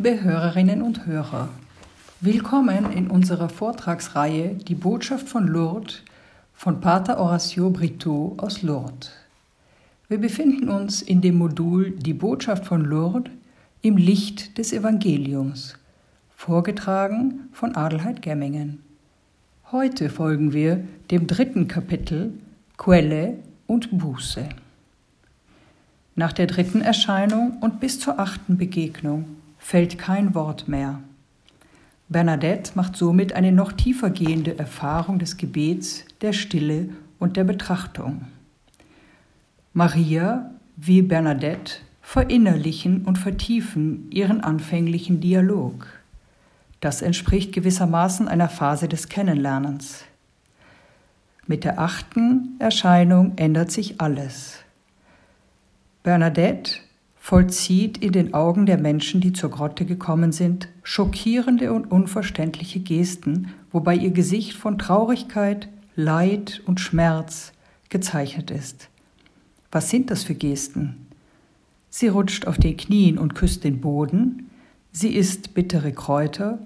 Liebe Hörerinnen und Hörer, willkommen in unserer Vortragsreihe Die Botschaft von Lourdes von Pater Horacio Brito aus Lourdes. Wir befinden uns in dem Modul Die Botschaft von Lourdes im Licht des Evangeliums, vorgetragen von Adelheid Gemmingen. Heute folgen wir dem dritten Kapitel Quelle und Buße. Nach der dritten Erscheinung und bis zur achten Begegnung fällt kein Wort mehr. Bernadette macht somit eine noch tiefer gehende Erfahrung des Gebets, der Stille und der Betrachtung. Maria wie Bernadette verinnerlichen und vertiefen ihren anfänglichen Dialog. Das entspricht gewissermaßen einer Phase des Kennenlernens. Mit der achten Erscheinung ändert sich alles. Bernadette vollzieht in den Augen der Menschen, die zur Grotte gekommen sind, schockierende und unverständliche Gesten, wobei ihr Gesicht von Traurigkeit, Leid und Schmerz gezeichnet ist. Was sind das für Gesten? Sie rutscht auf den Knien und küsst den Boden, sie isst bittere Kräuter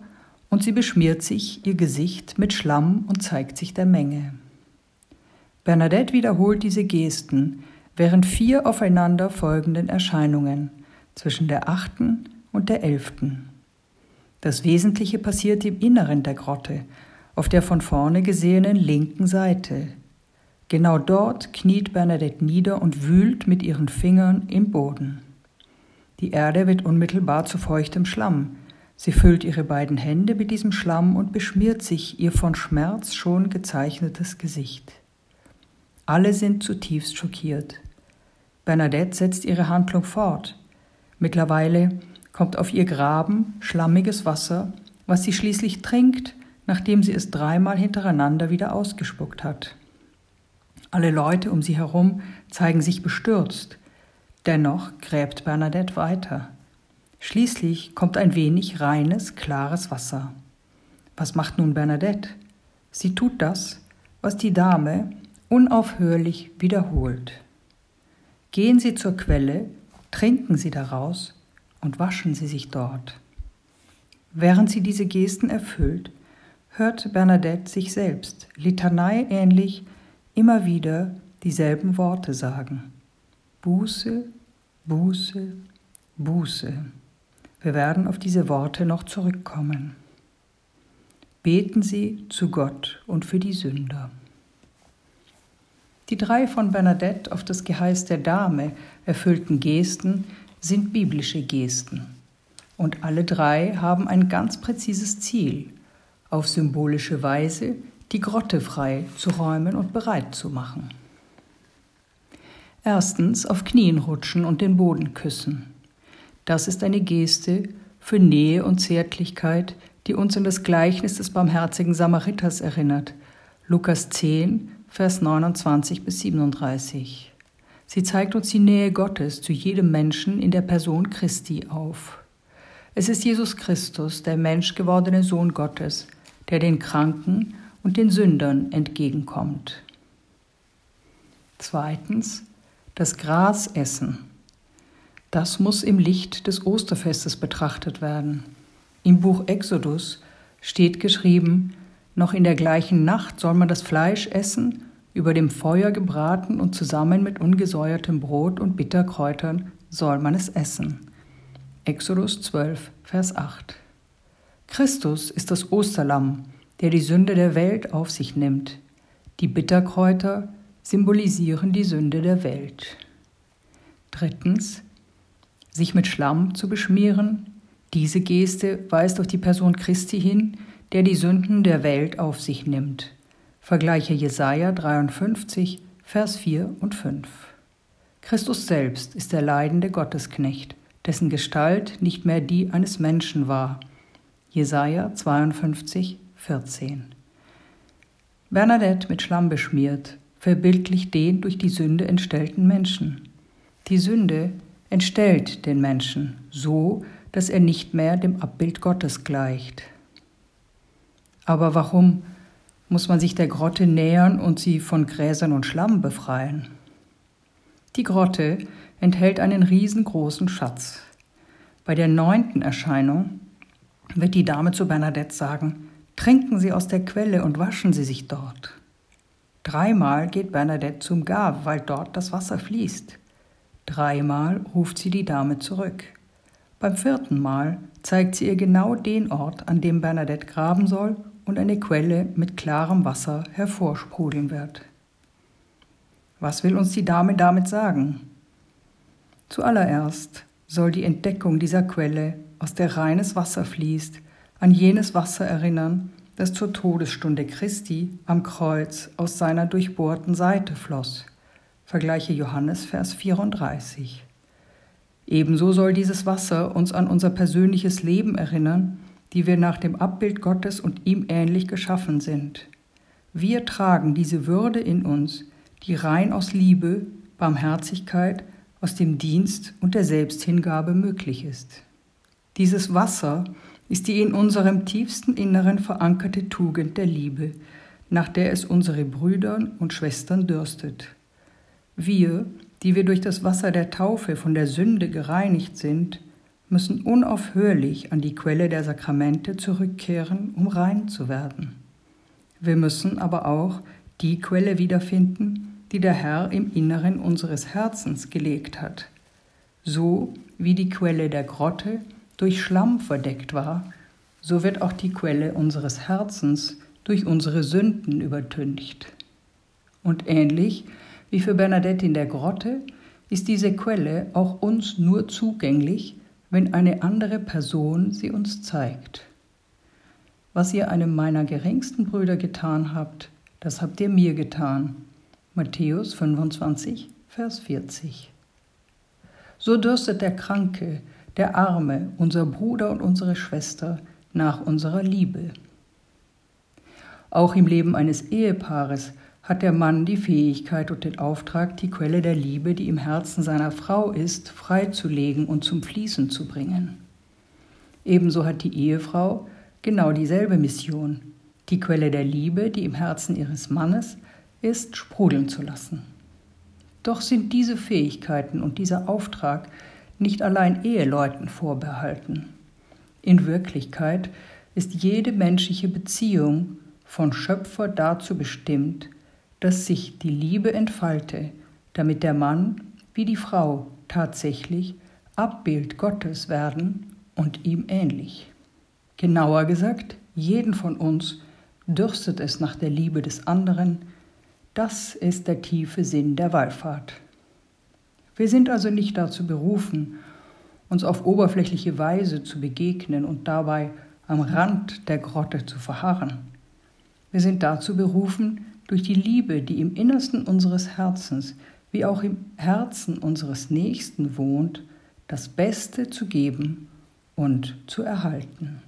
und sie beschmiert sich ihr Gesicht mit Schlamm und zeigt sich der Menge. Bernadette wiederholt diese Gesten, während vier aufeinander folgenden Erscheinungen zwischen der achten und der elften. Das Wesentliche passiert im Inneren der Grotte, auf der von vorne gesehenen linken Seite. Genau dort kniet Bernadette nieder und wühlt mit ihren Fingern im Boden. Die Erde wird unmittelbar zu feuchtem Schlamm. Sie füllt ihre beiden Hände mit diesem Schlamm und beschmiert sich ihr von Schmerz schon gezeichnetes Gesicht. Alle sind zutiefst schockiert. Bernadette setzt ihre Handlung fort. Mittlerweile kommt auf ihr Graben schlammiges Wasser, was sie schließlich trinkt, nachdem sie es dreimal hintereinander wieder ausgespuckt hat. Alle Leute um sie herum zeigen sich bestürzt. Dennoch gräbt Bernadette weiter. Schließlich kommt ein wenig reines, klares Wasser. Was macht nun Bernadette? Sie tut das, was die Dame unaufhörlich wiederholt. Gehen Sie zur Quelle, trinken Sie daraus und waschen Sie sich dort. Während sie diese Gesten erfüllt, hört Bernadette sich selbst, Litanei ähnlich, immer wieder dieselben Worte sagen. Buße, Buße, Buße. Wir werden auf diese Worte noch zurückkommen. Beten Sie zu Gott und für die Sünder. Die drei von Bernadette auf das Geheiß der Dame erfüllten Gesten sind biblische Gesten. Und alle drei haben ein ganz präzises Ziel, auf symbolische Weise die Grotte frei zu räumen und bereit zu machen. Erstens auf Knien rutschen und den Boden küssen. Das ist eine Geste für Nähe und Zärtlichkeit, die uns an das Gleichnis des barmherzigen Samariters erinnert. Lukas 10, Vers 29 bis 37. Sie zeigt uns die Nähe Gottes zu jedem Menschen in der Person Christi auf. Es ist Jesus Christus, der menschgewordene Sohn Gottes, der den Kranken und den Sündern entgegenkommt. Zweitens, das Gras essen. Das muss im Licht des Osterfestes betrachtet werden. Im Buch Exodus steht geschrieben, noch in der gleichen Nacht soll man das Fleisch essen, über dem Feuer gebraten und zusammen mit ungesäuertem Brot und Bitterkräutern soll man es essen. Exodus 12, Vers 8. Christus ist das Osterlamm, der die Sünde der Welt auf sich nimmt. Die Bitterkräuter symbolisieren die Sünde der Welt. Drittens, sich mit Schlamm zu beschmieren. Diese Geste weist auf die Person Christi hin, der die Sünden der Welt auf sich nimmt. Vergleiche Jesaja 53, Vers 4 und 5. Christus selbst ist der leidende Gottesknecht, dessen Gestalt nicht mehr die eines Menschen war. Jesaja 52, 14. Bernadette mit Schlamm beschmiert, verbildlicht den durch die Sünde entstellten Menschen. Die Sünde entstellt den Menschen so, dass er nicht mehr dem Abbild Gottes gleicht. Aber warum muss man sich der Grotte nähern und sie von Gräsern und Schlamm befreien? Die Grotte enthält einen riesengroßen Schatz. Bei der neunten Erscheinung wird die Dame zu Bernadette sagen, Trinken Sie aus der Quelle und waschen Sie sich dort. Dreimal geht Bernadette zum Gab, weil dort das Wasser fließt. Dreimal ruft sie die Dame zurück. Beim vierten Mal zeigt sie ihr genau den Ort, an dem Bernadette graben soll und eine Quelle mit klarem Wasser hervorsprudeln wird. Was will uns die Dame damit sagen? Zuallererst soll die Entdeckung dieser Quelle, aus der reines Wasser fließt, an jenes Wasser erinnern, das zur Todesstunde Christi am Kreuz aus seiner durchbohrten Seite floss. Vergleiche Johannes Vers 34. Ebenso soll dieses Wasser uns an unser persönliches Leben erinnern, die wir nach dem Abbild Gottes und ihm ähnlich geschaffen sind. Wir tragen diese Würde in uns, die rein aus Liebe, Barmherzigkeit, aus dem Dienst und der Selbsthingabe möglich ist. Dieses Wasser ist die in unserem tiefsten Inneren verankerte Tugend der Liebe, nach der es unsere Brüder und Schwestern dürstet. Wir, die wir durch das Wasser der Taufe von der Sünde gereinigt sind, müssen unaufhörlich an die Quelle der Sakramente zurückkehren, um rein zu werden. Wir müssen aber auch die Quelle wiederfinden, die der Herr im Inneren unseres Herzens gelegt hat. So wie die Quelle der Grotte durch Schlamm verdeckt war, so wird auch die Quelle unseres Herzens durch unsere Sünden übertüncht. Und ähnlich wie für Bernadette in der Grotte ist diese Quelle auch uns nur zugänglich, wenn eine andere Person sie uns zeigt. Was ihr einem meiner geringsten Brüder getan habt, das habt ihr mir getan, Matthäus 25, Vers 40. So dürstet der Kranke, der Arme, unser Bruder und unsere Schwester nach unserer Liebe. Auch im Leben eines Ehepaares hat der Mann die Fähigkeit und den Auftrag, die Quelle der Liebe, die im Herzen seiner Frau ist, freizulegen und zum Fließen zu bringen. Ebenso hat die Ehefrau genau dieselbe Mission, die Quelle der Liebe, die im Herzen ihres Mannes ist, sprudeln zu lassen. Doch sind diese Fähigkeiten und dieser Auftrag nicht allein Eheleuten vorbehalten. In Wirklichkeit ist jede menschliche Beziehung von Schöpfer dazu bestimmt, dass sich die Liebe entfalte, damit der Mann wie die Frau tatsächlich Abbild Gottes werden und ihm ähnlich. Genauer gesagt, jeden von uns dürstet es nach der Liebe des anderen, das ist der tiefe Sinn der Wallfahrt. Wir sind also nicht dazu berufen, uns auf oberflächliche Weise zu begegnen und dabei am Rand der Grotte zu verharren. Wir sind dazu berufen, durch die Liebe, die im Innersten unseres Herzens wie auch im Herzen unseres Nächsten wohnt, das Beste zu geben und zu erhalten.